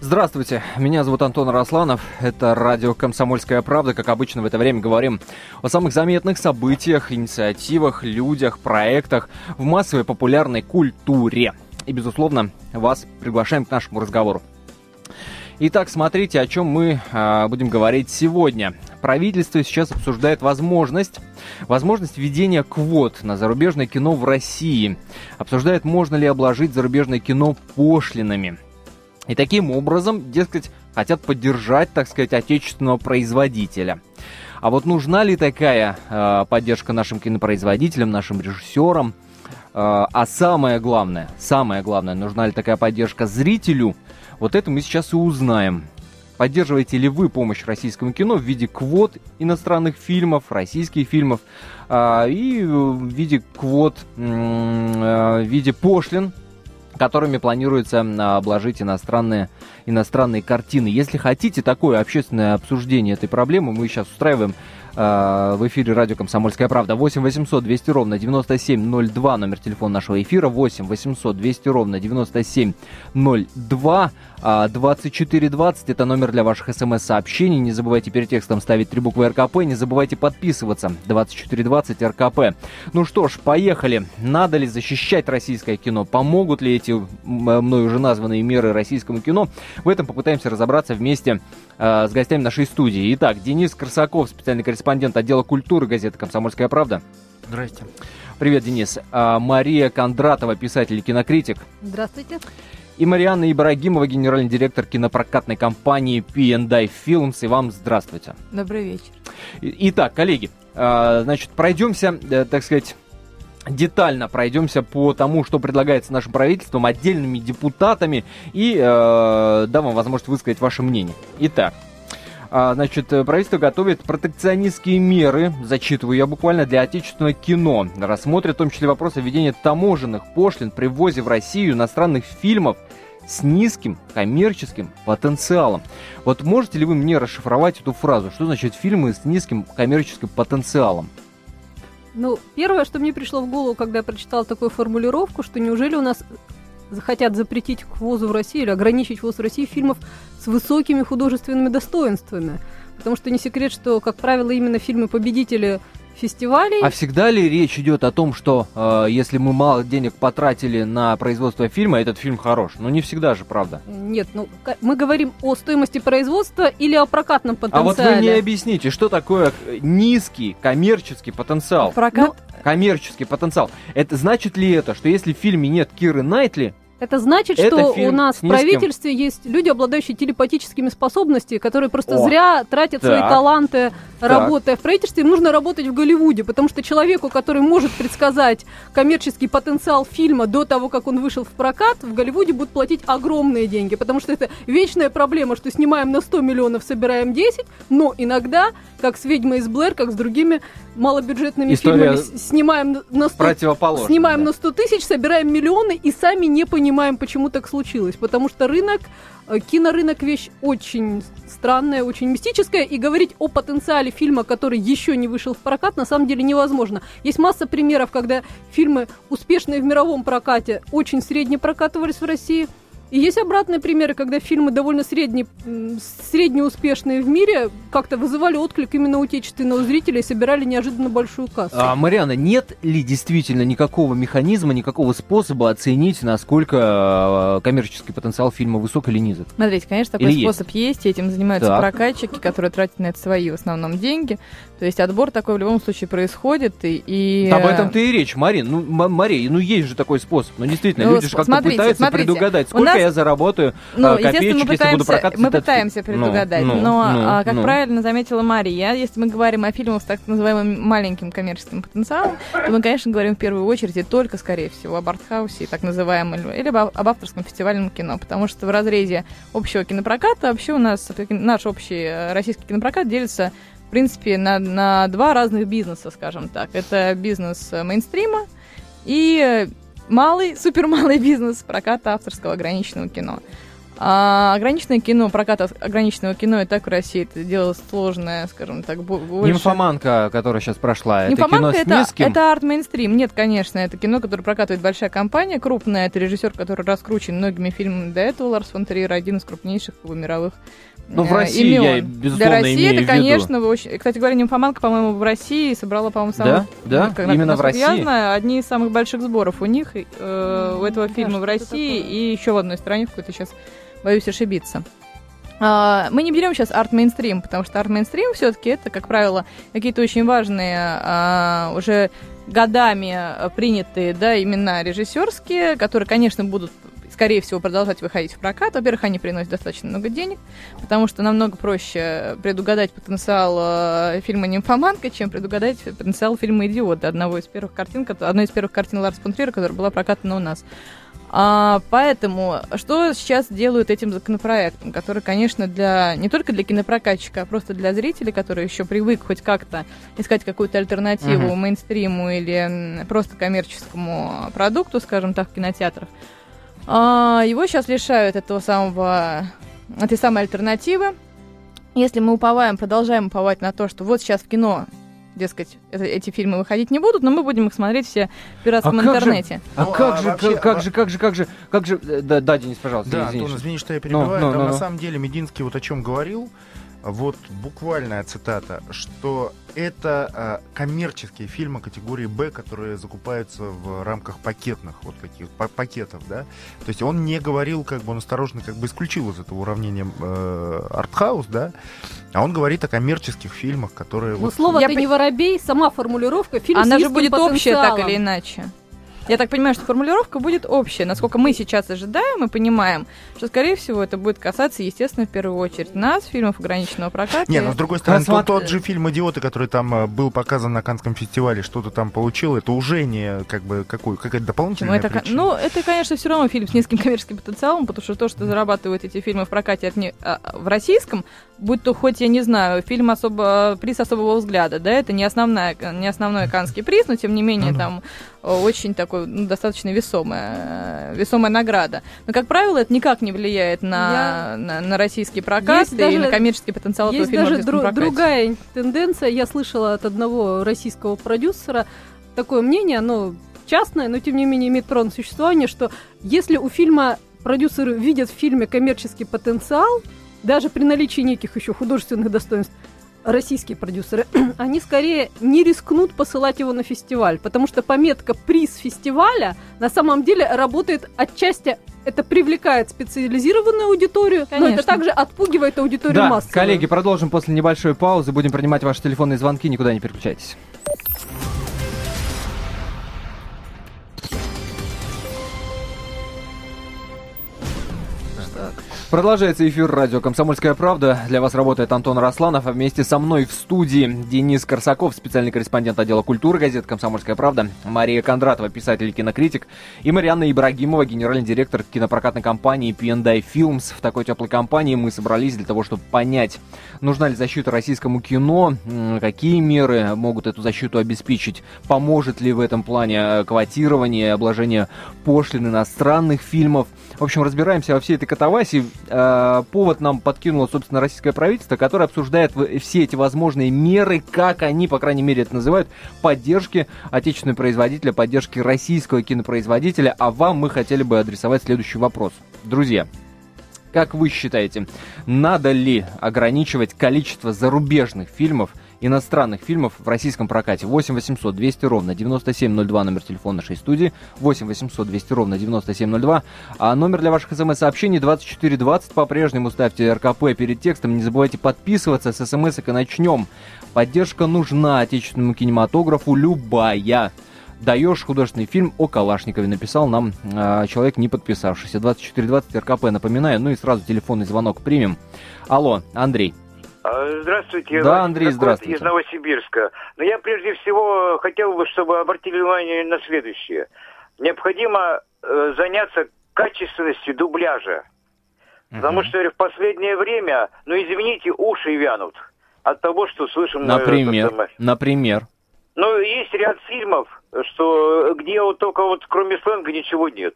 Здравствуйте, меня зовут Антон Росланов, это радио «Комсомольская правда». Как обычно в это время говорим о самых заметных событиях, инициативах, людях, проектах в массовой популярной культуре. И, безусловно, вас приглашаем к нашему разговору. Итак, смотрите, о чем мы э, будем говорить сегодня. Правительство сейчас обсуждает возможность, возможность введения квот на зарубежное кино в России. Обсуждает, можно ли обложить зарубежное кино пошлинами. И таким образом, дескать, хотят поддержать, так сказать, отечественного производителя. А вот нужна ли такая э, поддержка нашим кинопроизводителям, нашим режиссерам? Э, а самое главное, самое главное, нужна ли такая поддержка зрителю? Вот это мы сейчас и узнаем. Поддерживаете ли вы помощь российскому кино в виде квот иностранных фильмов, российских фильмов, э, и в виде квот, э, в виде пошлин которыми планируется обложить иностранные, иностранные картины. Если хотите такое общественное обсуждение этой проблемы, мы сейчас устраиваем в эфире радио «Комсомольская правда». 8 800 200 ровно 9702, номер телефона нашего эфира. 8 800 200 ровно 9702. 2420 это номер для ваших смс-сообщений. Не забывайте перед текстом ставить три буквы РКП. Не забывайте подписываться. 2420 РКП. Ну что ж, поехали. Надо ли защищать российское кино? Помогут ли эти мною уже названные меры российскому кино? В этом попытаемся разобраться вместе э, с гостями нашей студии. Итак, Денис Красаков, специальный корреспондент отдела культуры газеты «Комсомольская правда». Здрасте. Привет, Денис. А, Мария Кондратова, писатель и кинокритик. Здравствуйте и Марианна Ибрагимова, генеральный директор кинопрокатной компании P&I Films. И вам здравствуйте. Добрый вечер. Итак, коллеги, а, значит, пройдемся, э, так сказать, детально пройдемся по тому, что предлагается нашим правительством, отдельными депутатами, и э, дам вам возможность высказать ваше мнение. Итак, а, значит, правительство готовит протекционистские меры, зачитываю я буквально, для отечественного кино. Рассмотрит в том числе вопрос о введении таможенных пошлин при ввозе в Россию иностранных фильмов с низким коммерческим потенциалом. Вот можете ли вы мне расшифровать эту фразу? Что значит фильмы с низким коммерческим потенциалом? Ну, первое, что мне пришло в голову, когда я прочитала такую формулировку, что неужели у нас захотят запретить ввозу в Россию или ограничить ввоз в Россию фильмов с высокими художественными достоинствами. Потому что не секрет, что, как правило, именно фильмы-победители фестивалей. А всегда ли речь идет о том, что э, если мы мало денег потратили на производство фильма, этот фильм хорош? Ну не всегда же, правда. Нет, ну мы говорим о стоимости производства или о прокатном потенциале. А вот вы не объясните, что такое низкий коммерческий потенциал? Прокат? Ну, коммерческий потенциал. Это значит ли это, что если в фильме нет Киры Найтли, это значит, это что у нас в правительстве есть люди, обладающие телепатическими способностями, которые просто О, зря тратят так, свои таланты, так. работая в правительстве. Им нужно работать в Голливуде, потому что человеку, который может предсказать коммерческий потенциал фильма до того, как он вышел в прокат, в Голливуде будут платить огромные деньги, потому что это вечная проблема, что снимаем на 100 миллионов, собираем 10, но иногда, как с «Ведьмой из Блэр», как с другими малобюджетными История фильмами, снимаем на 100, снимаем да. на 100 тысяч, собираем миллионы и сами не понимаем, почему так случилось. Потому что рынок, э, кинорынок вещь очень странная, очень мистическая, и говорить о потенциале фильма, который еще не вышел в прокат, на самом деле невозможно. Есть масса примеров, когда фильмы, успешные в мировом прокате, очень средне прокатывались в России – и есть обратные примеры, когда фильмы довольно средне, среднеуспешные в мире как-то вызывали отклик именно у отечественного зрителя и собирали неожиданно большую кассу. А, Мариана, нет ли действительно никакого механизма, никакого способа оценить, насколько а, коммерческий потенциал фильма высок или низок? Смотрите, конечно, такой или способ есть? есть, и этим занимаются так. прокатчики, которые тратят на это свои в основном деньги. То есть отбор такой в любом случае происходит. И, и... Об этом-то и речь, Марин. Ну, Мария, ну есть же такой способ. Ну, действительно, ну, люди же как-то пытаются смотрите. предугадать, сколько нас... я заработаю ну, а, копеечек, мы пытаемся, если буду прокатывать Мы пытаемся фильм. предугадать, ну, но, ну, а, как ну. правильно заметила Мария, если мы говорим о фильмах с так называемым маленьким коммерческим потенциалом, то мы, конечно, говорим в первую очередь и только, скорее всего, об артхаусе, так называемом, или об авторском фестивальном кино, потому что в разрезе общего кинопроката вообще у нас наш общий э, российский кинопрокат делится в принципе, на, на два разных бизнеса, скажем так. Это бизнес мейнстрима и малый, супермалый бизнес проката авторского ограниченного кино. А ограниченное кино, прокат ограниченного кино и так в России это дело сложное, скажем так, больше. Нимфоманка, которая сейчас прошла, это кино с низким? Это, это арт-мейнстрим. Нет, конечно, это кино, которое прокатывает большая компания, крупная. Это режиссер, который раскручен многими фильмами до этого. Ларс фон Триер, один из крупнейших мировых ну, в России имен. я, безусловно, Для России это, конечно, очень... Кстати говоря, «Нимфоманка», по-моему, в России собрала, по-моему, самых... Да? Да? Именно в России? Я знаю, одни из самых больших сборов у них, э, у этого фильма в России и еще в одной стране, в какой-то сейчас боюсь ошибиться. Uh, мы не берем сейчас арт-мейнстрим, потому что арт-мейнстрим все-таки это, как правило, какие-то очень важные uh, уже годами принятые да, имена режиссерские, которые, конечно, будут скорее всего, продолжать выходить в прокат. Во-первых, они приносят достаточно много денег, потому что намного проще предугадать потенциал э, фильма «Нимфоманка», чем предугадать потенциал фильма «Идиот», одного из первых картин, одной из первых картин Ларса фон которая была прокатана у нас. А, поэтому что сейчас делают этим законопроектом, который, конечно, для не только для кинопрокатчика, а просто для зрителей, которые еще привык хоть как-то искать какую-то альтернативу uh-huh. мейнстриму или просто коммерческому продукту, скажем так, в кинотеатрах. А, его сейчас лишают этого самого, этой самой альтернативы. Если мы уповаем, продолжаем уповать на то, что вот сейчас в кино дескать, это, эти фильмы выходить не будут, но мы будем их смотреть все в пиратском а интернете. Как же, а ну, как, а же, вообще, как, а... же, как же, как же, как же, да, да Денис, пожалуйста, да, извини. Антон, извини, что я перебиваю, но, но, но, на самом деле Мединский вот о чем говорил, вот буквальная цитата, что это э, коммерческие фильмы категории Б, которые закупаются в рамках пакетных вот таких пакетов, да. То есть он не говорил, как бы он осторожно как бы исключил из этого уравнения э, артхаус, да, а он говорит о коммерческих фильмах, которые. Ну вот... слово Я... ты не воробей, сама формулировка фильм. Она же будет общая так или иначе. Я так понимаю, что формулировка будет общая. Насколько мы сейчас ожидаем и понимаем, что, скорее всего, это будет касаться, естественно, в первую очередь нас, фильмов ограниченного проката. Не, но с другой стороны, тот, тот же фильм «Идиоты», который там э, был показан на Канском фестивале, что-то там получил, это уже не как бы какой, какая-то дополнительная ну, это, причина. Ну, это, конечно, все равно фильм с низким коммерческим потенциалом, потому что то, что зарабатывают эти фильмы в прокате от не, а, в российском, будь то хоть, я не знаю, фильм особо, приз особого взгляда, да, это не, основная, не основной канский приз, но, тем не менее, ну, там э, очень такой, ну, достаточно весомая, весомая награда. Но, как правило, это никак не влияет на, я... на, на российский прокат есть и даже, на коммерческий потенциал есть этого фильма даже дру- другая тенденция. Я слышала от одного российского продюсера такое мнение, оно частное, но, тем не менее, имеет право на существование, что если у фильма продюсеры видят в фильме коммерческий потенциал, даже при наличии неких еще художественных достоинств, российские продюсеры, они скорее не рискнут посылать его на фестиваль, потому что пометка «приз фестиваля» на самом деле работает отчасти это привлекает специализированную аудиторию, Конечно. но это также отпугивает аудиторию да, массовую. коллеги, продолжим после небольшой паузы. Будем принимать ваши телефонные звонки, никуда не переключайтесь. Продолжается эфир радио «Комсомольская правда». Для вас работает Антон Росланов, а вместе со мной в студии Денис Корсаков, специальный корреспондент отдела культуры газеты «Комсомольская правда», Мария Кондратова, писатель и кинокритик, и Марианна Ибрагимова, генеральный директор кинопрокатной компании P&I Films. В такой теплой компании мы собрались для того, чтобы понять, нужна ли защита российскому кино, какие меры могут эту защиту обеспечить, поможет ли в этом плане э, квотирование, обложение пошлин иностранных фильмов. В общем, разбираемся во всей этой катавасии. Э, повод нам подкинуло, собственно, российское правительство, которое обсуждает все эти возможные меры, как они, по крайней мере, это называют, поддержки отечественного производителя, поддержки российского кинопроизводителя. А вам мы хотели бы адресовать следующий вопрос. Друзья, как вы считаете, надо ли ограничивать количество зарубежных фильмов – иностранных фильмов в российском прокате. 8 800 200 ровно 9702, номер телефона нашей студии. 8 800 200 ровно 9702. А номер для ваших смс-сообщений 2420. По-прежнему ставьте РКП перед текстом. Не забывайте подписываться с смс и начнем. Поддержка нужна отечественному кинематографу любая даешь художественный фильм о Калашникове, написал нам э, человек, не подписавшийся. 2420 РКП, напоминаю, ну и сразу телефонный звонок примем. Алло, Андрей. А, здравствуйте. Да, Андрей, здравствуйте. Из Новосибирска. Но я прежде всего хотел бы, чтобы обратили внимание на следующее. Необходимо э, заняться качественностью дубляжа. Потому что в последнее время, ну извините, уши вянут от того, что слышим. Например, это, например. Ну, есть ряд фильмов, что где вот только вот кроме сленга ничего нет.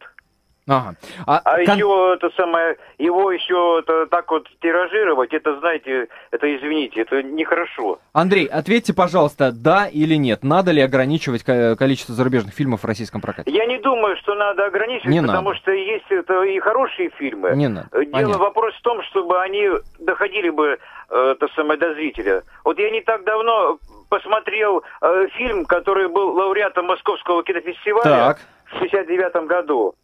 Ага. А, а кон... еще это самое, его еще это, так вот тиражировать, это, знаете, это, извините, это нехорошо. Андрей, ответьте, пожалуйста, да или нет, надо ли ограничивать количество зарубежных фильмов в российском прокате? Я не думаю, что надо ограничивать, не потому надо. что есть это и хорошие фильмы. Не надо. Дело, Понятно. вопрос в том, чтобы они доходили бы, э, это самое, до зрителя. Вот я не так давно посмотрел э, фильм, который был лауреатом Московского кинофестиваля так. в 69 году.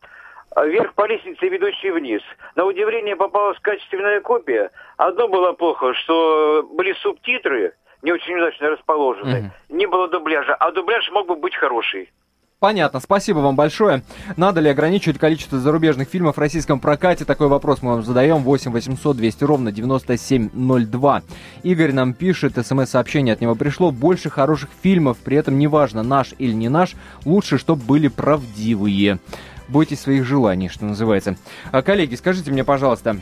Вверх по лестнице, ведущей вниз. На удивление попалась качественная копия. Одно было плохо, что были субтитры, не очень удачно расположены. Угу. Не было дубляжа, а дубляж мог бы быть хороший. Понятно, спасибо вам большое. Надо ли ограничивать количество зарубежных фильмов в российском прокате? Такой вопрос мы вам задаем. 8 800 200 ровно 9702. Игорь нам пишет, смс-сообщение от него пришло. Больше хороших фильмов, при этом неважно, наш или не наш, лучше, чтобы были правдивые бойтесь своих желаний, что называется. А, коллеги, скажите мне, пожалуйста,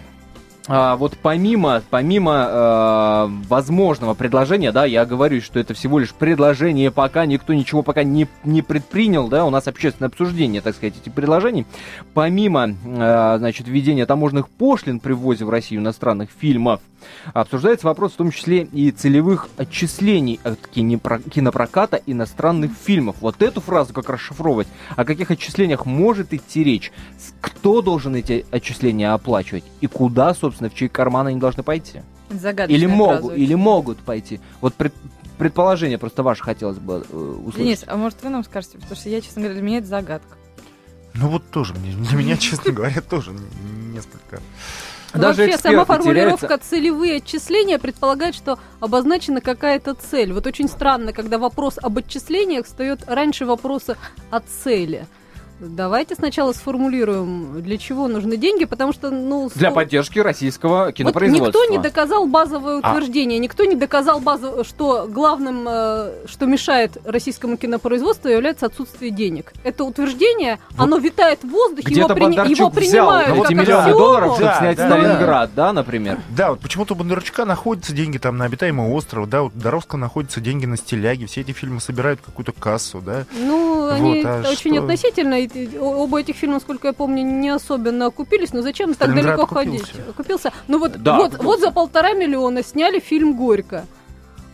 а, вот помимо, помимо э, возможного предложения, да, я говорю, что это всего лишь предложение, пока никто ничего пока не, не предпринял, да, у нас общественное обсуждение, так сказать, этих предложений. Помимо, э, значит, введения таможенных пошлин при ввозе в Россию иностранных фильмов, обсуждается вопрос в том числе и целевых отчислений от кинопроката иностранных фильмов. Вот эту фразу как расшифровывать, о каких отчислениях может идти речь, кто должен эти отчисления оплачивать и куда, собственно, в чьи карманы они должны пойти. Или могут, или могут пойти. Вот пред, предположение просто ваше хотелось бы э, услышать. Денис, а может вы нам скажете, потому что я, честно говоря, для меня это загадка. Ну вот тоже, для меня, честно говоря, тоже несколько... Даже Вообще, сама формулировка теряются. «целевые отчисления» предполагает, что обозначена какая-то цель. Вот очень странно, когда вопрос об отчислениях встает раньше вопроса о цели. Давайте сначала сформулируем, для чего нужны деньги, потому что, ну... Для поддержки российского кинопроизводства. Вот никто не доказал базовое утверждение, а. никто не доказал, базу, что главным, э, что мешает российскому кинопроизводству, является отсутствие денег. Это утверждение, вот. оно витает в воздухе, его, при... его принимают взял, эти миллионы долларов, чтобы да, снять да, Сталинград, да. да, например? Да, вот почему-то у Бондарчука находятся деньги там на обитаемый остров, да, у Доровского находятся деньги на стиляги, все эти фильмы собирают какую-то кассу, да. Ну, вот, они а очень что? относительно оба этих фильма, насколько я помню, не особенно окупились, но зачем так далеко купился. ходить? Купился. Ну вот, да, вот, вот за полтора миллиона сняли фильм «Горько».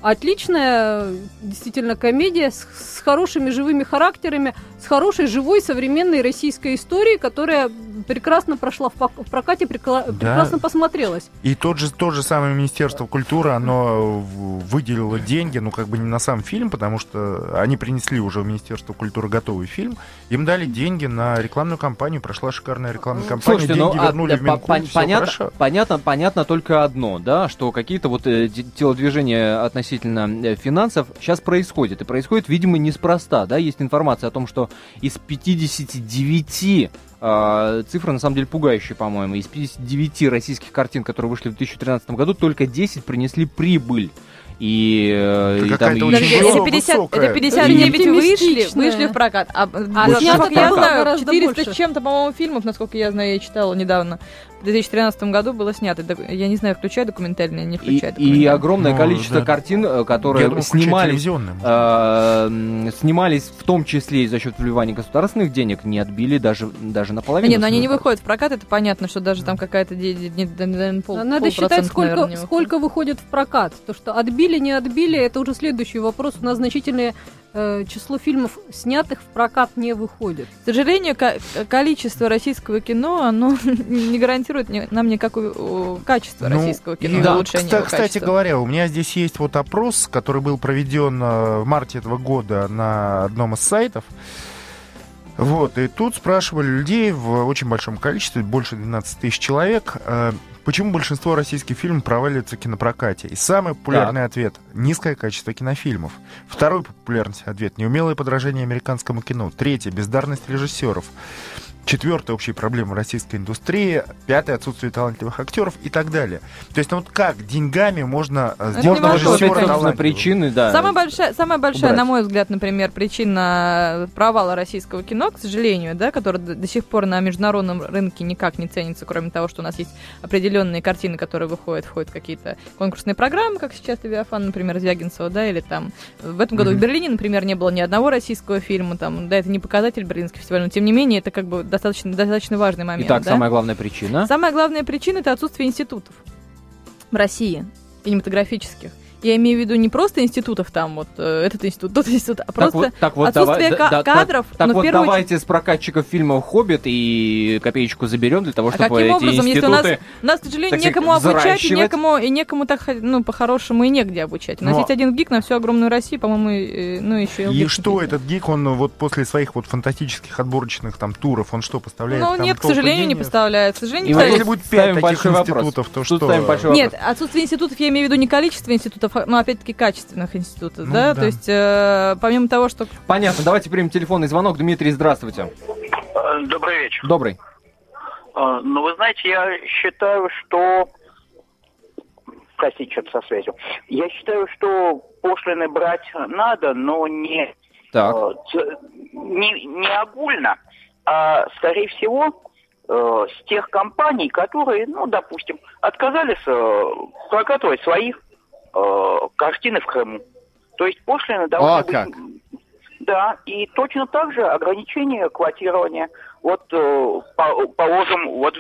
Отличная, действительно, комедия с, с хорошими живыми характерами, с хорошей живой современной российской историей, которая прекрасно прошла в, в прокате, прекла, да. прекрасно посмотрелась. И тот же, тот же самое Министерство культуры, оно выделило деньги, ну, как бы не на сам фильм, потому что они принесли уже в Министерство культуры готовый фильм, им дали деньги на рекламную кампанию, прошла шикарная рекламная кампания, Слушайте, деньги ну, вернули а, в Минкульт, понятно, понятно, понятно только одно, да, что какие-то вот э, телодвижения относительно э, финансов сейчас происходят, и происходит, видимо, неспроста, да, есть информация о том, что из 59 Uh, цифра на самом деле пугающая, по-моему. Из 59 российских картин, которые вышли в 2013 году, только 10 принесли прибыль. И, э, и там... Очень это 50, это 59 вышли, вышли в прокат. А, а насколько я знаю, 400 с чем-то, по-моему, фильмов, насколько я знаю, я читала недавно, в 2013 году было снято. Я не знаю, включая документальные, не включая и, и огромное ну, количество да. картин, э, которые думаю, снимались, э, снимались в том числе и за счет вливания государственных денег, не отбили даже, даже наполовину. Не, но они не выходят в прокат, это понятно, что даже там какая-то пол, Надо считать, сколько, сколько выходит в прокат. То, что отбили, не отбили, это уже следующий вопрос. У нас значительные э, число фильмов, снятых в прокат, не выходит. К сожалению, количество российского кино, оно не гарантирует нам никакого качества ну, российского кино. Да, кстати, кстати говоря, у меня здесь есть вот опрос, который был проведен э, в марте этого года на одном из сайтов. Вот, и тут спрашивали людей в очень большом количестве, больше 12 тысяч человек, э, Почему большинство российских фильмов проваливаются в кинопрокате? И самый популярный так. ответ – низкое качество кинофильмов. Второй популярный ответ – неумелое подражание американскому кино. Третий – бездарность режиссеров. Четвертая общая проблема российской индустрии. Пятое отсутствие талантливых актеров и так далее. То есть, ну вот как деньгами можно э, сделать режиссера причины, да. Самая большая, самая большая убрать. на мой взгляд, например, причина провала российского кино, к сожалению, да, которое до сих пор на международном рынке никак не ценится, кроме того, что у нас есть определенные картины, которые выходят, входят в какие-то конкурсные программы, как сейчас Левиафан, например, Звягинцева, да, или там в этом году mm-hmm. в Берлине, например, не было ни одного российского фильма, там, да, это не показатель Берлинский фестиваль, но тем не менее это как бы достаточно, достаточно важный момент. Итак, да? самая главная причина? Самая главная причина – это отсутствие институтов в России кинематографических. Я имею в виду не просто институтов там, вот э, этот институт, тот институт, а просто вот, так вот, отсутствие давай, да, кадров. Так, так вот давайте очередь... с прокатчиков фильмов «Хоббит» и копеечку заберем для того, чтобы а каким эти образом, институты... если у нас, у нас, к сожалению, некому обучать, и некому, и некому так, ну, по-хорошему и негде обучать. У нас Но... есть один гик на всю огромную Россию, по-моему, и, ну, еще и И что этот гик, он вот после своих вот фантастических отборочных там туров, он что, поставляет Ну, нет, к сожалению, не поставляет. К сожалению, и если будет пять таких институтов, то что? Нет, отсутствие институтов, я имею в виду не количество институтов, но опять-таки качественных институтов, ну, да? да? То есть, э, помимо того, что... Понятно, давайте примем телефонный звонок. Дмитрий, здравствуйте. Э, добрый вечер. Добрый. Э, ну, вы знаете, я считаю, что... Простите, что-то со связью. Я считаю, что пошлины брать надо, но не, так. Э, не, не огульно, а, скорее всего, с тех компаний, которые, ну, допустим, отказались прокатывать своих картины в Крыму. То есть пошлины должны О, быть... Как? Да, и точно так же ограничение квотирования. Вот, э, по, положим, вот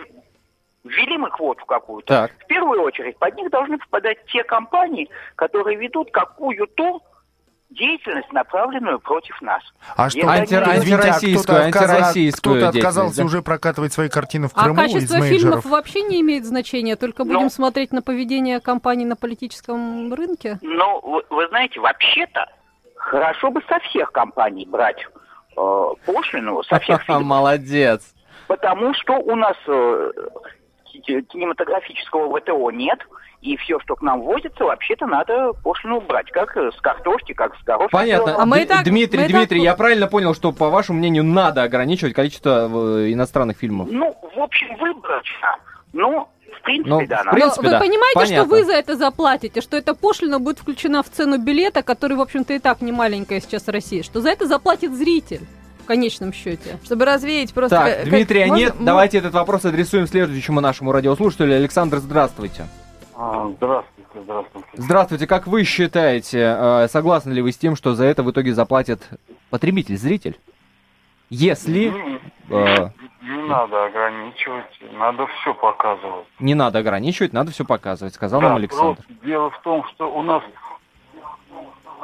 ввели мы квоту какую-то. Так. В первую очередь под них должны попадать те компании, которые ведут какую-то деятельность, направленную против нас. А что, Анти, антироссийскую, а антироссийскую Кто-то отказался да? уже прокатывать свои картины в а Крыму А качество фильмов вообще не имеет значения, только будем ну, смотреть на поведение компаний на политическом рынке? Ну, вы, вы знаете, вообще-то хорошо бы со всех компаний брать э, пошлину, со всех фильмов. Молодец. Потому что у нас э, кинематографического ВТО нет, и все, что к нам возится, вообще-то надо пошлину убрать, как с картошки, как с горошка. Понятно. А мы так, Дмитрий, мы Дмитрий, так... я правильно понял, что, по вашему мнению, надо ограничивать количество э, иностранных фильмов? Ну, в общем, выборочно. Но в принципе, ну, да. В принципе, Но да. вы понимаете, Понятно. что вы за это заплатите, что эта пошлина будет включена в цену билета, который, в общем-то, и так не маленькая сейчас в России, что за это заплатит зритель в конечном счете. Чтобы развеять просто... Так, как, Дмитрия можно, нет, можно... давайте этот вопрос адресуем следующему нашему радиослушателю. Александр, здравствуйте. А, здравствуйте, здравствуйте. Здравствуйте, как вы считаете, э, согласны ли вы с тем, что за это в итоге заплатит потребитель, зритель? Если... Не, э, не надо ограничивать, надо все показывать. Не надо ограничивать, надо все показывать, сказал да, нам Александр. Дело в том, что у нас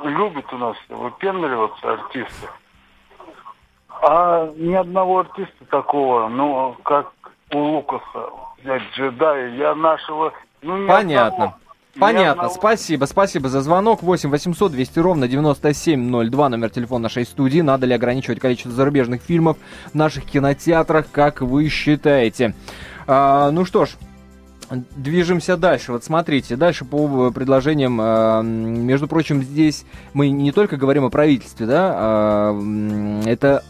любят у нас выпендриваться артисты. А ни одного артиста такого, ну, как у Лукаса, взять джедая, я нашего... Ну, Понятно. Понятно, одного... спасибо, спасибо за звонок. 8 800 200 ровно 9702, номер телефона нашей студии. Надо ли ограничивать количество зарубежных фильмов в наших кинотеатрах, как вы считаете? А, ну что ж, Движемся дальше. Вот смотрите, дальше по предложениям, а, между прочим, здесь мы не только говорим о правительстве, да, а, это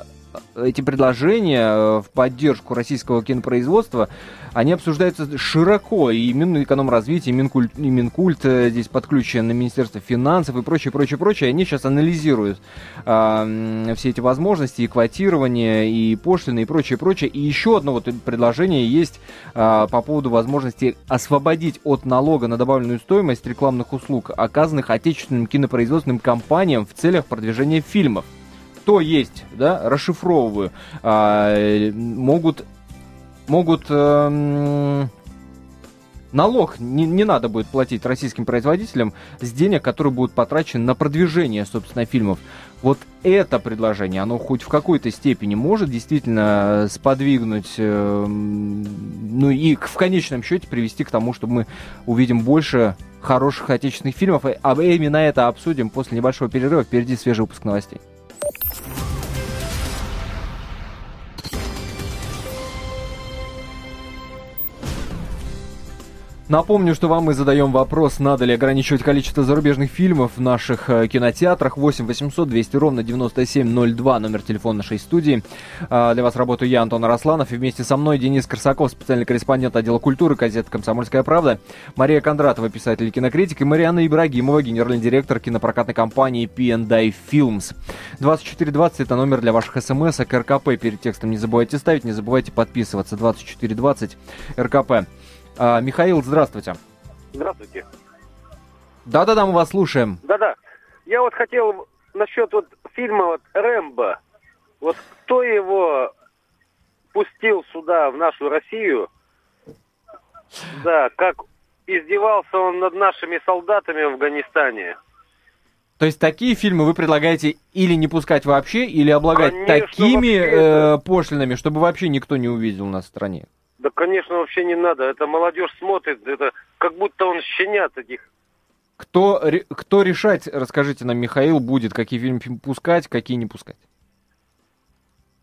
эти предложения э, в поддержку российского кинопроизводства, они обсуждаются широко, и Минэкономразвитие, и Минкульт, и Минкульт э, здесь подключен на Министерство финансов и прочее, прочее, прочее, они сейчас анализируют э, все эти возможности, и квотирование, и пошлины, и прочее, прочее. И еще одно вот предложение есть э, по поводу возможности освободить от налога на добавленную стоимость рекламных услуг, оказанных отечественным кинопроизводственным компаниям в целях продвижения фильмов что есть, да, расшифровываю, а, могут, могут э, налог не, не надо будет платить российским производителям с денег, которые будут потрачены на продвижение, собственно, фильмов. Вот это предложение, оно хоть в какой-то степени может действительно сподвигнуть, э, ну и в конечном счете привести к тому, чтобы мы увидим больше хороших отечественных фильмов. А именно это обсудим после небольшого перерыва. Впереди свежий выпуск новостей. あ! Напомню, что вам мы задаем вопрос, надо ли ограничивать количество зарубежных фильмов в наших э, кинотеатрах. 8 800 200 ровно 9702, номер телефона нашей студии. Э, для вас работаю я, Антон Арасланов, и вместе со мной Денис Корсаков, специальный корреспондент отдела культуры газеты «Комсомольская правда», Мария Кондратова, писатель и кинокритик, и Марианна Ибрагимова, генеральный директор кинопрокатной компании P&I Films. 2420 это номер для ваших смс, а РКП перед текстом не забывайте ставить, не забывайте подписываться. 2420 РКП. А, Михаил, здравствуйте. Здравствуйте. Да-да-да, мы вас слушаем. Да-да. Я вот хотел насчет вот фильма вот «Рэмбо». Вот кто его пустил сюда, в нашу Россию, да, как издевался он над нашими солдатами в Афганистане. То есть такие фильмы вы предлагаете или не пускать вообще, или облагать конечно, такими э, пошлинами, чтобы вообще никто не увидел нас в стране? Да, конечно, вообще не надо. Это молодежь смотрит, это как будто он щенят этих. Кто, кто решать, расскажите нам, Михаил, будет, какие фильмы пускать, какие не пускать?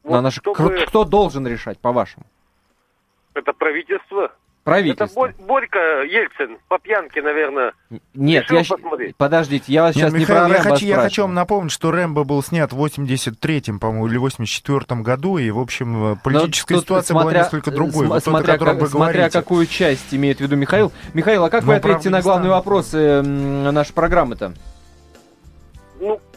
Вот На наш... чтобы... кто, кто должен решать, по-вашему? Это правительство. Правительство. Это Борька Ельцин по пьянке, наверное. Нет, я... подождите, я вас Нет, сейчас Михаил, не про я хочу, я хочу вам напомнить, что Рэмбо был снят в 83-м, по-моему, или 84-м году, и, в общем, э, политическая Но ситуация смотря, была несколько другой. вот смотря, тот, как, смотря какую часть имеет в виду Михаил. Михаил, а как Но вы ответите на главные вопросы нашей программы-то?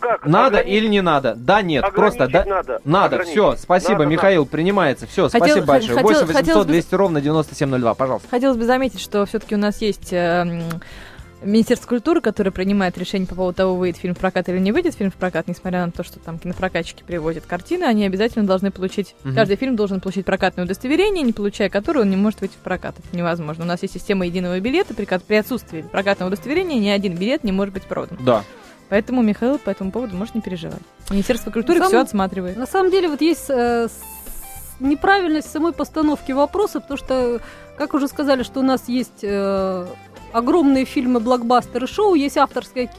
Как? Надо ограничить? или не надо? Да, нет, просто да. Надо. Надо. Все, спасибо, надо, Михаил, надо. принимается. Все, хотел, спасибо большое. Хотел, 8 800 200 ровно 9702, пожалуйста. Хотелось бы заметить, что все-таки у нас есть э, Министерство культуры, которое принимает решение по поводу того, выйдет фильм в прокат или не выйдет фильм в прокат, несмотря на то, что там кинопрокатчики приводят картины, они обязательно должны получить, угу. каждый фильм должен получить прокатное удостоверение, не получая которое он не может выйти в прокат. Это невозможно. У нас есть система единого билета, при, при отсутствии прокатного удостоверения ни один билет не может быть продан. Да. Поэтому Михаил по этому поводу может не переживать. Министерство культуры все отсматривает. На самом деле вот есть э, неправильность самой постановки вопроса, потому что, как уже сказали, что у нас есть э, огромные фильмы, блокбастеры, шоу, есть авторское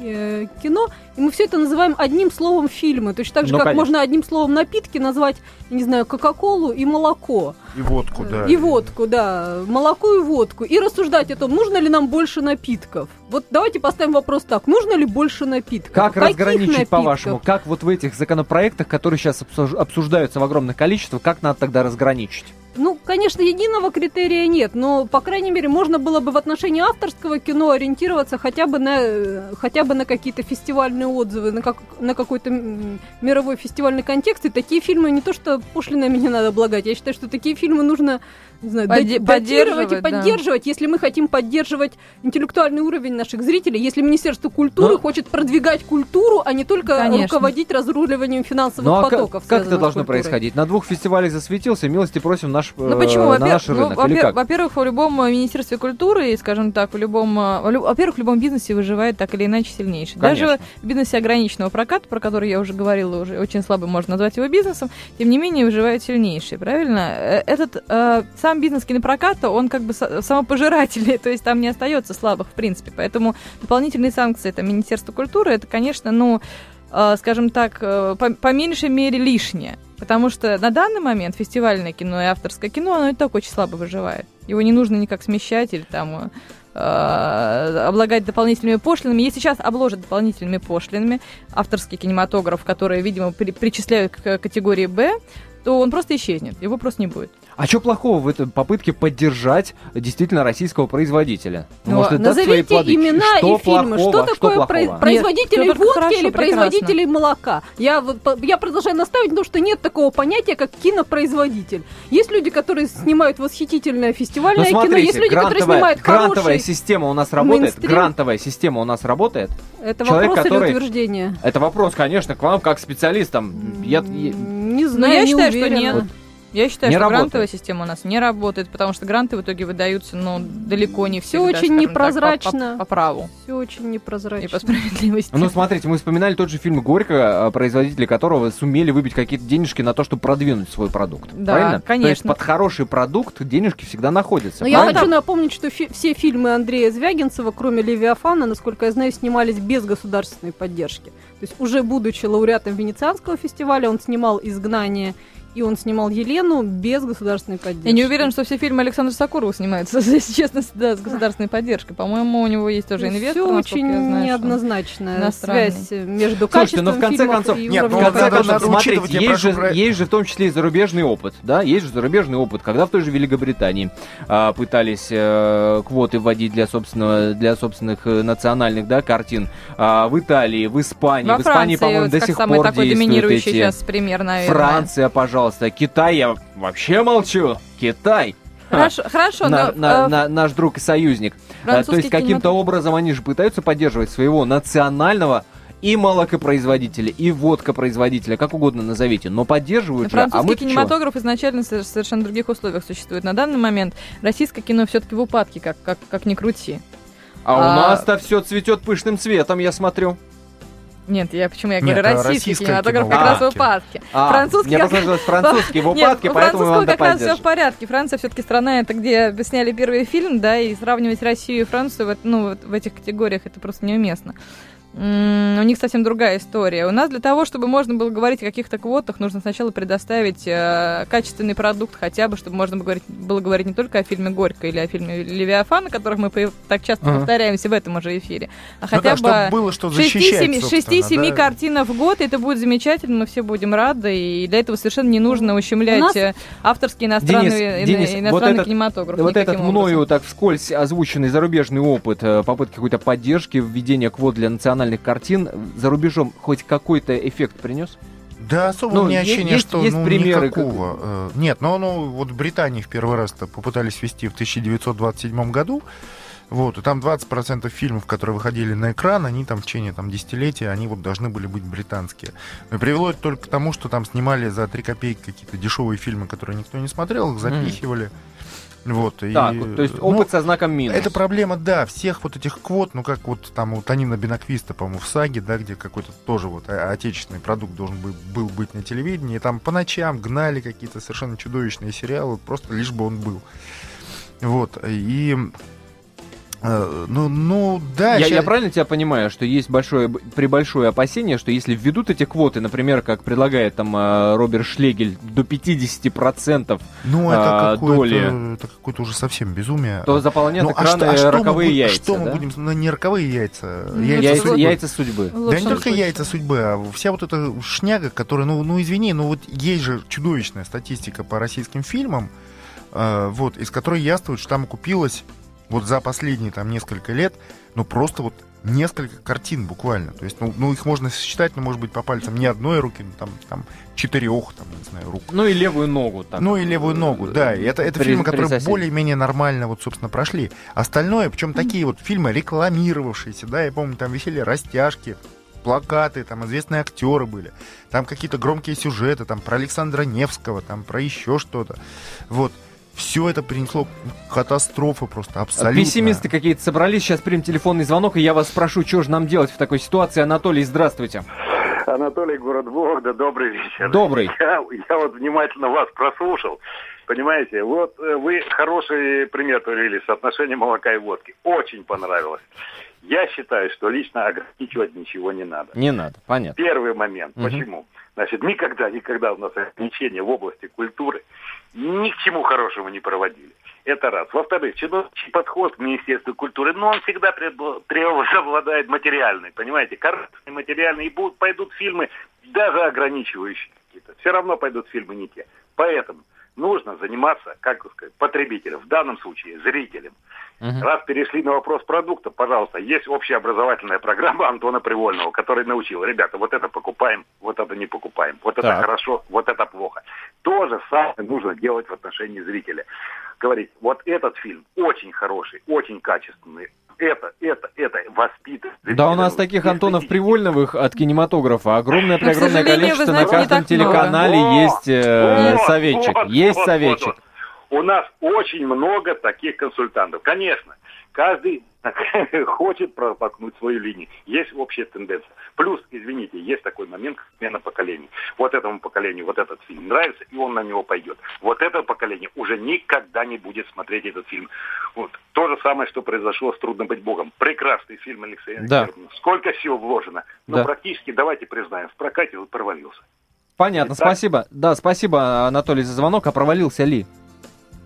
э, кино, и мы все это называем одним словом фильмы. Точно так же, ну, как конечно. можно одним словом напитки назвать, не знаю, Кока-Колу и молоко. И водку, да. И водку, да. Молоко и водку. И рассуждать о том, нужно ли нам больше напитков. Вот давайте поставим вопрос так. Нужно ли больше напитков? Как Каких разграничить, по-вашему? Как вот в этих законопроектах, которые сейчас обсуждаются в огромных количествах, как надо тогда разграничить? Ну, конечно, единого критерия нет, но, по крайней мере, можно было бы в отношении авторского кино ориентироваться хотя бы на, хотя бы на какие-то фестивальные отзывы, на, как, на какой-то мировой фестивальный контекст. И такие фильмы не то, что пошлинами не надо облагать. Я считаю, что такие фильмы нужно не знаю, Подди- поддерживать и поддерживать, да. если мы хотим поддерживать интеллектуальный уровень наших зрителей, если Министерство культуры Но... хочет продвигать культуру, а не только Конечно. руководить разруливанием финансовых ну, а потоков. Как, как это должно происходить? На двух фестивалях засветился, милости просим наш, ну, почему? Э, на наш рынок. Ну, во-первых, во-первых, в любом э, Министерстве культуры, скажем так, в любом, э, во-первых, в любом бизнесе выживает так или иначе сильнейший. Конечно. Даже в бизнесе ограниченного проката, про который я уже говорила, уже очень слабо можно назвать его бизнесом, тем не менее выживает сильнейший, правильно? Этот э, сам бизнес кинопроката, он как бы самопожирательный, то есть там не остается слабых в принципе. Поэтому дополнительные санкции это Министерство культуры, это, конечно, ну, э, скажем так, э, по, по меньшей мере лишнее. Потому что на данный момент фестивальное кино и авторское кино, оно и так очень слабо выживает. Его не нужно никак смещать или там э, облагать дополнительными пошлинами. Если сейчас обложат дополнительными пошлинами авторский кинематограф, который, видимо, при, причисляют к категории «Б», то он просто исчезнет, его просто не будет. А что плохого в этой попытке поддержать действительно российского производителя? Ну, Может, это назовите свои плоды. имена что и фильмы. Плохого? Что такое что плохого? производители нет, водки хорошо, или прекрасно. производители молока? Я, я продолжаю наставить, потому что нет такого понятия, как кинопроизводитель. Есть люди, которые снимают восхитительное фестивальное ну, смотрите, кино, есть люди, грантовая, которые снимают Грантовая система у нас работает? Мейнстрим. Грантовая система у нас работает? Это Человек, вопрос который... или утверждение? Это вопрос, конечно, к вам как специалистам. Я... Не знаю, Но я не считаю, уверена. что нет. Я считаю, не что работает. грантовая система у нас не работает, потому что гранты в итоге выдаются, ну, далеко не все. Все очень непрозрачно. Так, по, по, по праву. Все очень непрозрачно. И по справедливости. Ну, смотрите, мы вспоминали тот же фильм «Горько», а, производители которого сумели выбить какие-то денежки на то, чтобы продвинуть свой продукт. Да, правильно? конечно. То есть под хороший продукт денежки всегда находятся. Но правильно? я хочу напомнить, что фи- все фильмы Андрея Звягинцева, кроме «Левиафана», насколько я знаю, снимались без государственной поддержки. То есть уже будучи лауреатом Венецианского фестиваля, он снимал «Изгнание» и он снимал Елену без государственной поддержки. Я не уверен, что все фильмы Александра Сакурова снимаются, если честно, да, с государственной поддержкой. По-моему, у него есть тоже инвестор. Все очень я знаю, неоднозначная связь между Слушайте, но ну, в конце концов, нет, в конце концов, смотрите, есть же, про... есть же в том числе и зарубежный опыт, да, есть же зарубежный опыт, когда в той же Великобритании а, пытались а, квоты вводить для собственного, для собственных э, национальных, да, картин, а, в Италии, в Испании, Во в Испании, по-моему, до сих пор такой действуют эти. сейчас пример, наверное. Франция, пожалуйста пожалуйста, Китай, я вообще молчу. Китай. Хорошо, а, хорошо, на, но, на, э, на, наш друг и союзник. А, то есть каким-то образом они же пытаются поддерживать своего национального и молокопроизводители, и водкопроизводители, как угодно назовите, но поддерживают Французский же. А мы кинематограф чё? изначально в совершенно других условиях существует. На данный момент российское кино все-таки в упадке, как, как, как ни крути. А, а у нас-то все цветет пышным цветом, я смотрю. Нет, я почему я говорю Нет, российский кинематограф как раз в упадке. А, французский мне как... французский в упадке, Нет, поэтому французского как раз все в порядке. Франция все-таки страна, это где сняли первый фильм, да, и сравнивать Россию и Францию в, ну, в этих категориях это просто неуместно. У них совсем другая история. У нас для того, чтобы можно было говорить о каких-то квотах, нужно сначала предоставить э, качественный продукт хотя бы, чтобы можно было говорить, было говорить не только о фильме «Горько» или о фильме «Левиафан», о которых мы так часто uh-huh. повторяемся в этом уже эфире, а ну хотя да, бы было что 6-7 да. картин в год, это будет замечательно, мы все будем рады, и для этого совершенно не нужно ущемлять нас... Э, авторский иностранный, Денис, иностранный вот этот, кинематограф. Вот этот образом. мною так вскользь озвученный зарубежный опыт э, попытки какой-то поддержки, введения квот для национальных национальных картин за рубежом хоть какой-то эффект принес? Да, особо ну, у меня ощущение, есть, что есть ну, примеры никакого. Как... Э, нет, но ну, вот в Британии в первый раз попытались ввести в 1927 году. Вот, и там 20% фильмов, которые выходили на экран, они там в течение там, десятилетия, они вот должны были быть британские. И привело это только к тому, что там снимали за 3 копейки какие-то дешевые фильмы, которые никто не смотрел, их запихивали. Mm. Вот, так, и, то есть опыт ну, со знаком минус. Это проблема, да, всех вот этих квот, ну как вот там у Танина Бенаквиста, по-моему, в САГе, да, где какой-то тоже вот отечественный продукт должен был, был быть на телевидении, и там по ночам гнали какие-то совершенно чудовищные сериалы, просто лишь бы он был. Вот, и ну, ну, да. Я, я правильно тебя понимаю, что есть большое, при большое опасение, что если введут эти квоты, например, как предлагает там э, Роберт Шлегель, до 50% ну, это э, доли... Это какое-то уже совсем безумие. То заполнят ну, экраны а что, а роковые что яйца, Что да? мы будем... Ну, не роковые яйца. Яйца, яйца, судьбы. яйца судьбы. Да не только яйца судьбы, а вся вот эта шняга, которая, ну, ну извини, ну вот есть же чудовищная статистика по российским фильмам, э, вот, из которой яствует, что там окупилось вот за последние там несколько лет, ну просто вот несколько картин буквально. То есть, ну, ну их можно сосчитать, ну, может быть, по пальцам не одной руки, ну, там, там четырех, там, не знаю, рук. Ну и левую ногу. Так. Ну и левую ногу, да. И это, это при, фильмы, которые более-менее нормально, вот, собственно, прошли. Остальное, причем такие вот фильмы, рекламировавшиеся, да, я помню, там висели растяжки, плакаты, там известные актеры были, там какие-то громкие сюжеты, там про Александра Невского, там про еще что-то. Вот все это принесло катастрофу просто абсолютно. Пессимисты какие-то собрались, сейчас примем телефонный звонок, и я вас спрошу, что же нам делать в такой ситуации. Анатолий, здравствуйте. Анатолий, город Вологда, добрый вечер. Добрый. Я, я вот внимательно вас прослушал. Понимаете, вот э, вы хороший пример привели соотношение молока и водки. Очень понравилось. Я считаю, что лично ограничивать ничего не надо. Не надо, понятно. Первый момент. Угу. Почему? Значит, никогда, никогда у нас ограничения в области культуры ни к чему хорошему не проводили. Это раз. Во-вторых, чиновничий подход к Министерству культуры, но ну, он всегда преобладает материальный, понимаете, корыстный, материальный, и будут, пойдут фильмы, даже ограничивающие какие-то. Все равно пойдут фильмы не те. Поэтому нужно заниматься, как сказать, потребителем, в данном случае зрителем. Угу. Раз перешли на вопрос продукта, пожалуйста, есть общеобразовательная программа Антона Привольного, который научил, ребята, вот это покупаем, вот это не покупаем, вот это хорошо, вот это плохо. То же самое нужно делать в отношении зрителя. Говорить, вот этот фильм очень хороший, очень качественный, это, это, это воспитывает. Да, у нас таких Антонов Привольновых от кинематографа огромное-преогромное количество. На каждом телеканале много. есть э, вот, советчик. Вот, есть вот, советчик. Вот, вот. У нас очень много таких консультантов. Конечно, каждый хочет протолкнуть свою линию. Есть общая тенденция. Плюс, извините, есть такой момент, как смена поколений. Вот этому поколению вот этот фильм нравится, и он на него пойдет. Вот это поколение уже никогда не будет смотреть этот фильм. Вот. То же самое, что произошло с «Трудно быть Богом». Прекрасный фильм Алексея да. Сколько сил вложено. Но да. практически, давайте признаем, в прокате он провалился. Понятно, Итак, спасибо. Да, спасибо, Анатолий, за звонок. А провалился ли?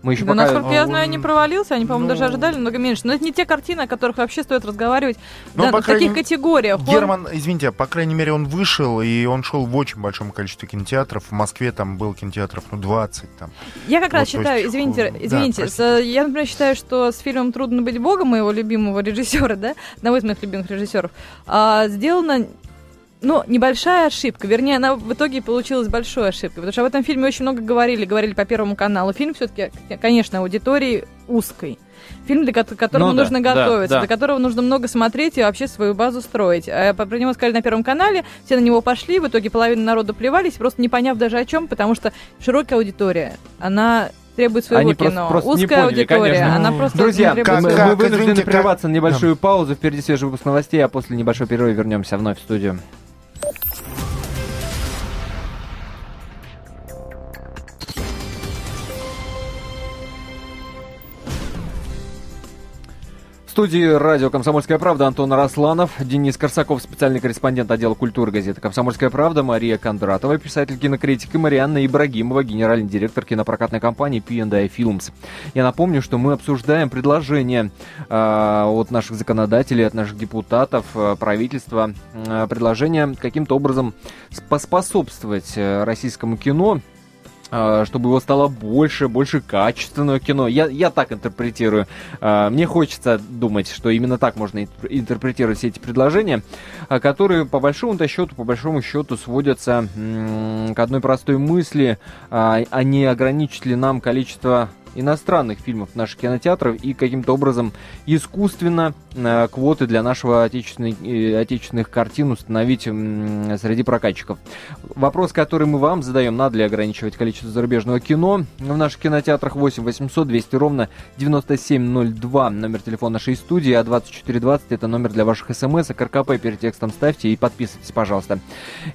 Мы еще да, пока... насколько я знаю, не провалился, они, по-моему, ну... даже ожидали много меньше. Но это не те картины, о которых вообще стоит разговаривать Но, ну, да, в крайней... таких категориях. Герман, он... извините, по крайней мере, он вышел, и он шел в очень большом количестве кинотеатров. В Москве там был кинотеатров, ну, 20 там. Я как вот, раз считаю, есть... извините, извините, да, я, например, считаю, что с фильмом «Трудно быть богом» моего любимого режиссера, да, одного из моих любимых режиссеров, а, сделано ну, небольшая ошибка. Вернее, она в итоге получилась большой ошибкой. Потому что об этом фильме очень много говорили. Говорили по Первому каналу. Фильм все-таки, конечно, аудитории узкой. Фильм, для которого ну, нужно да, готовиться, да, да. для которого нужно много смотреть и вообще свою базу строить. А про него сказали на Первом канале, все на него пошли, в итоге половина народа плевались, просто не поняв даже о чем, потому что широкая аудитория, она требует своего Они кино. Просто, просто Узкая поняли, аудитория, конечно. она просто Друзья, как, мы, как, мы вынуждены извините, прерваться как... на небольшую да. паузу. Впереди свежий выпуск новостей, а после небольшой перерыва вернемся вновь в студию. Студии радио «Комсомольская правда» Антон Росланов, Денис Корсаков, специальный корреспондент отдела культуры газеты «Комсомольская правда», Мария Кондратова, писатель-кинокритик, и Марианна Ибрагимова, генеральный директор кинопрокатной компании P&I Films. Я напомню, что мы обсуждаем предложения э, от наших законодателей, от наших депутатов, э, правительства, э, предложения каким-то образом поспособствовать э, российскому кино а, чтобы его стало больше, больше качественного кино. Я, я так интерпретирую. А, мне хочется думать, что именно так можно интерпретировать все эти предложения, а, которые по большому-то счету, по большому счету сводятся к одной простой мысли, а не ограничить ли нам количество иностранных фильмов наших кинотеатрах и каким-то образом искусственно э, квоты для нашего отечественной, э, отечественных картин установить э, среди прокатчиков. Вопрос, который мы вам задаем, надо ли ограничивать количество зарубежного кино в наших кинотеатрах 8 800 200 ровно 9702 номер телефона нашей студии, а 2420 это номер для ваших смс, а РКП перед текстом ставьте и подписывайтесь, пожалуйста.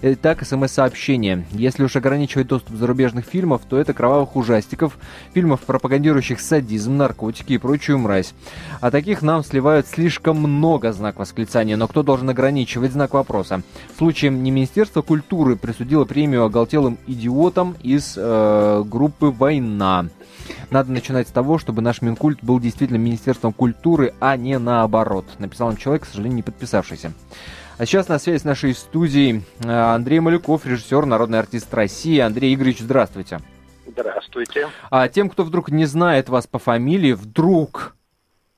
Итак, смс-сообщение. Если уж ограничивать доступ зарубежных фильмов, то это кровавых ужастиков, фильмов про пропагандирующих садизм, наркотики и прочую мразь. А таких нам сливают слишком много, знак восклицания, но кто должен ограничивать знак вопроса? Случаем не Министерство культуры присудило премию оголтелым идиотам из э, группы «Война». Надо начинать с того, чтобы наш Минкульт был действительно Министерством культуры, а не наоборот. Написал нам человек, к сожалению, не подписавшийся. А сейчас на связи с нашей студией э, Андрей Малюков, режиссер, народный артист России. Андрей Игоревич, здравствуйте. Здравствуйте. А тем, кто вдруг не знает вас по фамилии, вдруг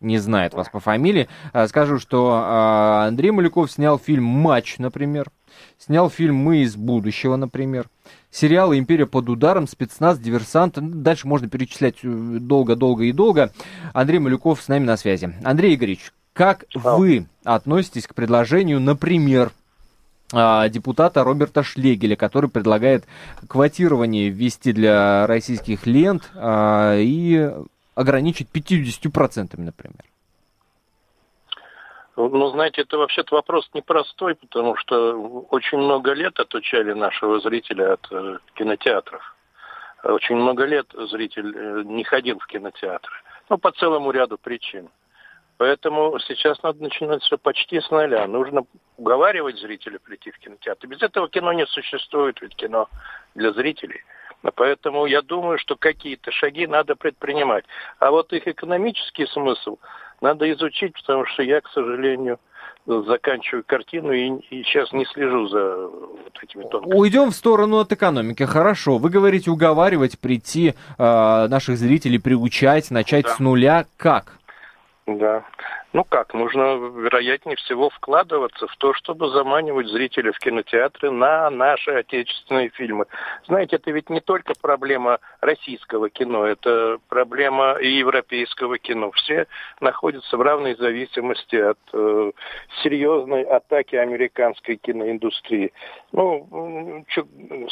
не знает вас по фамилии, а, скажу, что а, Андрей Малюков снял фильм «Матч», например, снял фильм «Мы из будущего», например, сериалы «Империя под ударом», «Спецназ», «Диверсант». Ну, дальше можно перечислять э, долго-долго и долго. Андрей Малюков с нами на связи. Андрей Игоревич, как вы относитесь к предложению, например, депутата Роберта Шлегеля, который предлагает квотирование ввести для российских лент а, и ограничить 50%, например. Ну, знаете, это вообще-то вопрос непростой, потому что очень много лет отучали нашего зрителя от э, кинотеатров. Очень много лет зритель э, не ходил в кинотеатры. Ну, по целому ряду причин. Поэтому сейчас надо начинать все почти с нуля. Нужно уговаривать зрителя прийти в кинотеатр. Без этого кино не существует, ведь кино для зрителей. Поэтому я думаю, что какие-то шаги надо предпринимать. А вот их экономический смысл надо изучить, потому что я, к сожалению, заканчиваю картину и, и сейчас не слежу за вот этими тонкостями. Уйдем в сторону от экономики. Хорошо. Вы говорите уговаривать, прийти э, наших зрителей, приучать, начать да. с нуля. Как? Да. Ну как, нужно, вероятнее всего, вкладываться в то, чтобы заманивать зрителей в кинотеатры на наши отечественные фильмы. Знаете, это ведь не только проблема российского кино, это проблема и европейского кино. Все находятся в равной зависимости от э, серьезной атаки американской киноиндустрии. Ну, что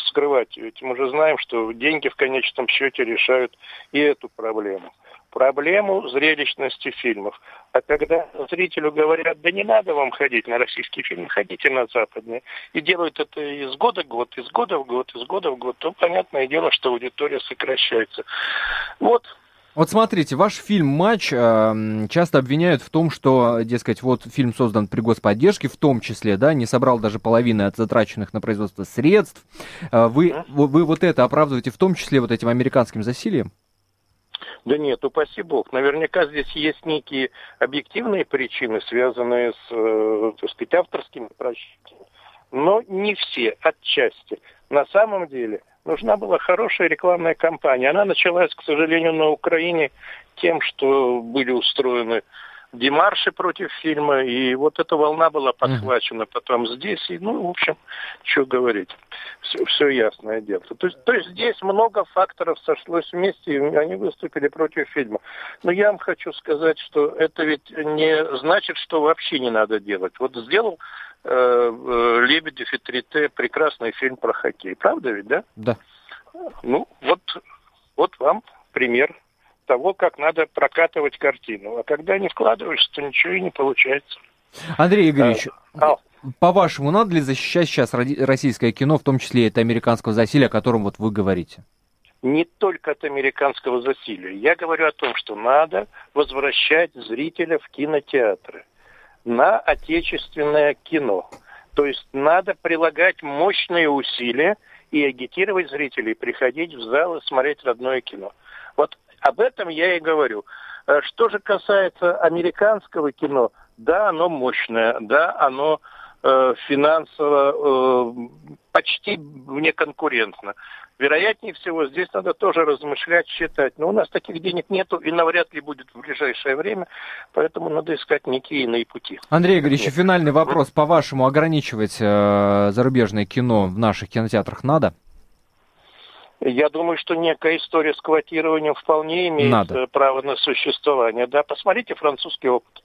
скрывать, ведь мы же знаем, что деньги в конечном счете решают и эту проблему проблему зрелищности фильмов. А когда зрителю говорят, да не надо вам ходить на российские фильмы, ходите на западные, и делают это из года в год, из года в год, из года в год, то понятное дело, что аудитория сокращается. Вот вот смотрите, ваш фильм «Матч» э, часто обвиняют в том, что, дескать, вот фильм создан при господдержке, в том числе, да, не собрал даже половины от затраченных на производство средств. Э, вы, вы, вы вот это оправдываете в том числе вот этим американским засилием? Да нет, упаси бог. Наверняка здесь есть некие объективные причины, связанные с, э, так сказать, авторскими прочтениями. Но не все, отчасти. На самом деле нужна была хорошая рекламная кампания. Она началась, к сожалению, на Украине тем, что были устроены демарши против фильма, и вот эта волна была подхвачена потом здесь, и, ну, в общем, что говорить, все, все ясное дело. То есть, то есть здесь много факторов сошлось вместе, и они выступили против фильма. Но я вам хочу сказать, что это ведь не значит, что вообще не надо делать. Вот сделал э, э Лебедев и 3Т прекрасный фильм про хоккей, правда ведь, да? Да. Ну, вот, вот вам пример того, как надо прокатывать картину. А когда не вкладываешься, то ничего и не получается. Андрей Игоревич, а, по-вашему, надо ли защищать сейчас российское кино, в том числе это американского засилия, о котором вот вы говорите? Не только от американского засилия. Я говорю о том, что надо возвращать зрителя в кинотеатры на отечественное кино. То есть надо прилагать мощные усилия и агитировать зрителей приходить в зал и смотреть родное кино. Вот об этом я и говорю. Э, что же касается американского кино, да, оно мощное, да, оно э, финансово э, почти внеконкурентно. Вероятнее всего, здесь надо тоже размышлять, считать. Но у нас таких денег нету и навряд ли будет в ближайшее время, поэтому надо искать некие иные пути. Андрей Игоревич, Нет. финальный вопрос. По-вашему, ограничивать э, зарубежное кино в наших кинотеатрах надо? Я думаю, что некая история с квотированием вполне имеет Надо. Э, право на существование. Да, посмотрите французский опыт.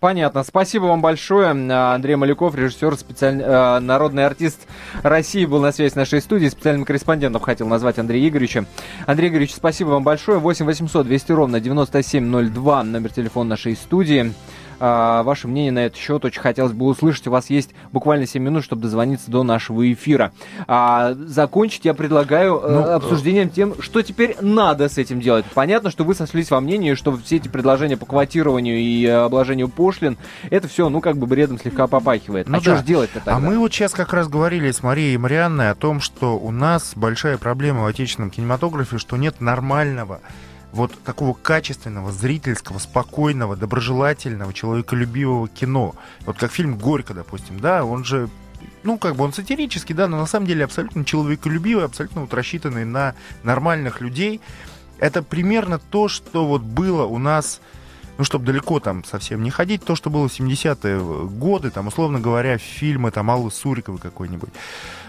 Понятно. Спасибо вам большое. Андрей Маляков, режиссер, специальный, э, народный артист России, был на связи с нашей студией. Специальным корреспондентом хотел назвать Андрея Игоревича. Андрей Игоревич, спасибо вам большое. 8 800 200 ровно 9702, номер телефона нашей студии а, ваше мнение на этот счет очень хотелось бы услышать. У вас есть буквально 7 минут, чтобы дозвониться до нашего эфира. А, закончить я предлагаю э, ну, э, обсуждением тем, что теперь надо с этим делать. Понятно, что вы сошлись во мнении, что все эти предложения по квотированию и обложению пошлин, это все, ну, как бы бредом слегка попахивает. Ну, а да. что же делать-то тогда? А мы вот сейчас как раз говорили с Марией и Марианной о том, что у нас большая проблема в отечественном кинематографе, что нет нормального вот такого качественного, зрительского, спокойного, доброжелательного, человеколюбивого кино. Вот как фильм «Горько», допустим, да, он же ну, как бы он сатирический, да, но на самом деле абсолютно человеколюбивый, абсолютно вот рассчитанный на нормальных людей. Это примерно то, что вот было у нас ну, чтобы далеко там совсем не ходить, то, что было в 70-е годы, там, условно говоря, фильмы там Аллы Суриковой какой-нибудь.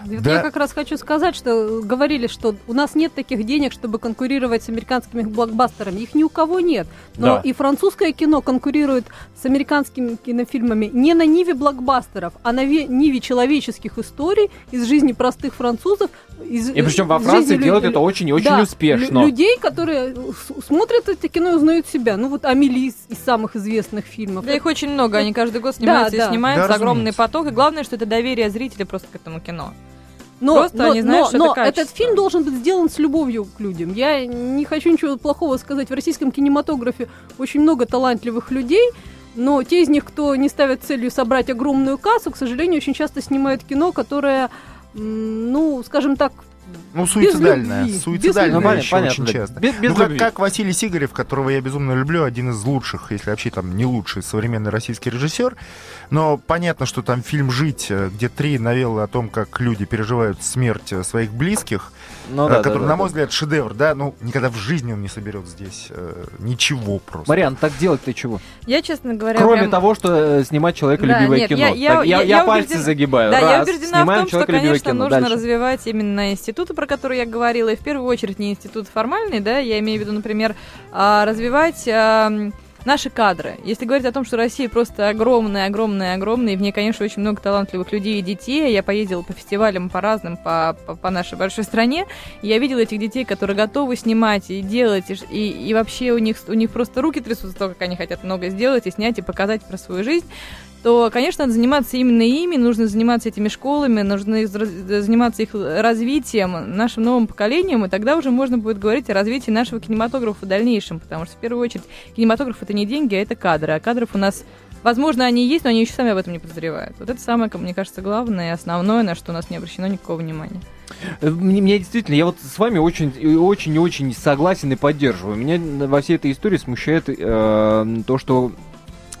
Вот да. Я как раз хочу сказать, что говорили, что у нас нет таких денег, чтобы конкурировать с американскими блокбастерами. Их ни у кого нет. Но да. и французское кино конкурирует с американскими кинофильмами не на ниве блокбастеров, а на ниве человеческих историй из жизни простых французов. Из, и причем во Франции делают это очень и очень да, успешно. Людей, которые смотрят это кино и узнают себя. Ну вот Амели из самых известных фильмов. Да их очень много, они каждый год снимаются да, и да. снимаются, да, огромный поток. И главное, что это доверие зрителя просто к этому кино. Но, Просто но, они знают, но, что но это этот фильм должен быть сделан с любовью к людям. Я не хочу ничего плохого сказать. В российском кинематографе очень много талантливых людей, но те из них, кто не ставит целью собрать огромную кассу, к сожалению, очень часто снимают кино, которое, ну, скажем так, ну, суицидальная. Без суицидальная без еще понятно, очень да. часто. Без, без ну, как, как Василий Сигарев, которого я безумно люблю, один из лучших, если вообще там не лучший современный российский режиссер. Но понятно, что там фильм «Жить», э, где три новеллы о том, как люди переживают смерть э, своих близких, ну, да, который, да, на мой да. взгляд, шедевр, да, ну, никогда в жизни он не соберет здесь э, ничего просто. Мариан, так делать ты чего? Я, честно говоря... Кроме прям... того, что снимать человеколюбивое да, кино. Я, я, так, я, я, я пальцы убежден... загибаю. Да, Раз, я убеждена в том, что, конечно, кино. нужно Дальше. развивать именно институты, про которые я говорила, и в первую очередь не институт формальный, да, я имею в виду, например, а, развивать наши кадры. Если говорить о том, что Россия просто огромная, огромная, огромная, и в ней, конечно, очень много талантливых людей и детей. Я поездила по фестивалям по разным, по, по, по нашей большой стране. И я видела этих детей, которые готовы снимать и делать, и, и вообще у них, у них просто руки трясутся, то, как они хотят много сделать и снять, и показать про свою жизнь то, конечно, надо заниматься именно ими, нужно заниматься этими школами, нужно заниматься их развитием, нашим новым поколением, и тогда уже можно будет говорить о развитии нашего кинематографа в дальнейшем, потому что, в первую очередь, кинематограф — это не деньги, а это кадры, а кадров у нас Возможно, они есть, но они еще сами об этом не подозревают. Вот это самое, мне кажется, главное и основное, на что у нас не обращено никакого внимания. Мне, мне действительно, я вот с вами очень, очень, очень согласен и поддерживаю. Меня во всей этой истории смущает э, то, что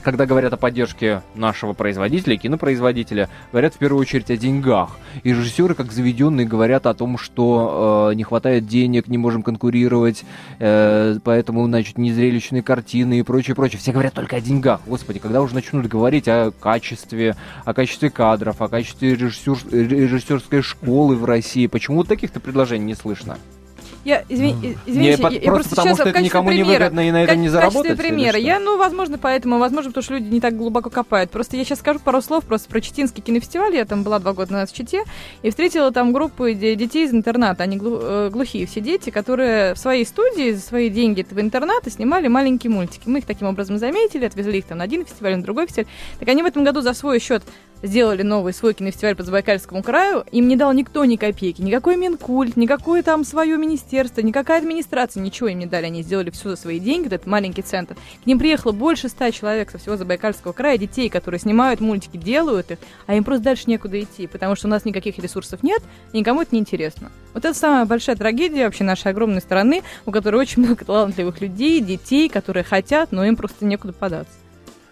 когда говорят о поддержке нашего производителя, кинопроизводителя, говорят в первую очередь о деньгах. И режиссеры, как заведенные, говорят о том, что э, не хватает денег, не можем конкурировать, э, поэтому, значит, незрелищные картины и прочее, прочее. Все говорят только о деньгах. Господи, когда уже начнут говорить о качестве, о качестве кадров, о качестве режиссер, режиссерской школы в России, почему таких-то предложений не слышно? Я, извини, извините, я, я просто, потому что это никому примера, не выгодно и на этом не заработать. Примера. Я, ну, возможно, поэтому, возможно, потому что люди не так глубоко копают. Просто я сейчас скажу пару слов просто про Читинский кинофестиваль. Я там была два года назад в Чите и встретила там группу детей из интерната. Они э, глухие все дети, которые в своей студии за свои деньги этого интерната снимали маленькие мультики. Мы их таким образом заметили, отвезли их там на один фестиваль, на другой фестиваль. Так они в этом году за свой счет сделали новый свой кинофестиваль по Забайкальскому краю, им не дал никто ни копейки, никакой Минкульт, никакое там свое министерство, никакая администрация, ничего им не дали, они сделали все за свои деньги, этот маленький центр. К ним приехало больше ста человек со всего Забайкальского края, детей, которые снимают мультики, делают их, а им просто дальше некуда идти, потому что у нас никаких ресурсов нет, и никому это не интересно. Вот это самая большая трагедия вообще нашей огромной страны, у которой очень много талантливых людей, детей, которые хотят, но им просто некуда податься.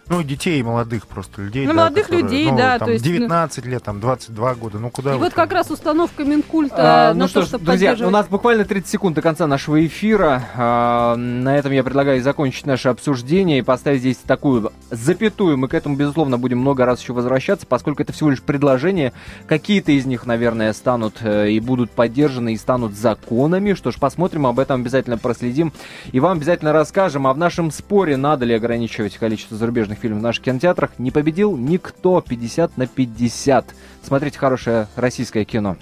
Ну, детей молодых просто людей. Ну, да, молодых которые, людей, ну, да. Там, то есть, 19 ну... лет, там, 22 года, ну куда И вот как раз установка Минкульта а, на ну то, что ж, друзья, у нас буквально 30 секунд до конца нашего эфира. А, на этом я предлагаю закончить наше обсуждение и поставить здесь такую запятую. Мы к этому, безусловно, будем много раз еще возвращаться, поскольку это всего лишь предложения. Какие-то из них, наверное, станут э, и будут поддержаны, и станут законами. Что ж, посмотрим, об этом обязательно проследим. И вам обязательно расскажем. А в нашем споре, надо ли ограничивать количество зарубежных фильм в наших кинотеатрах. Не победил никто 50 на 50. Смотрите хорошее российское кино.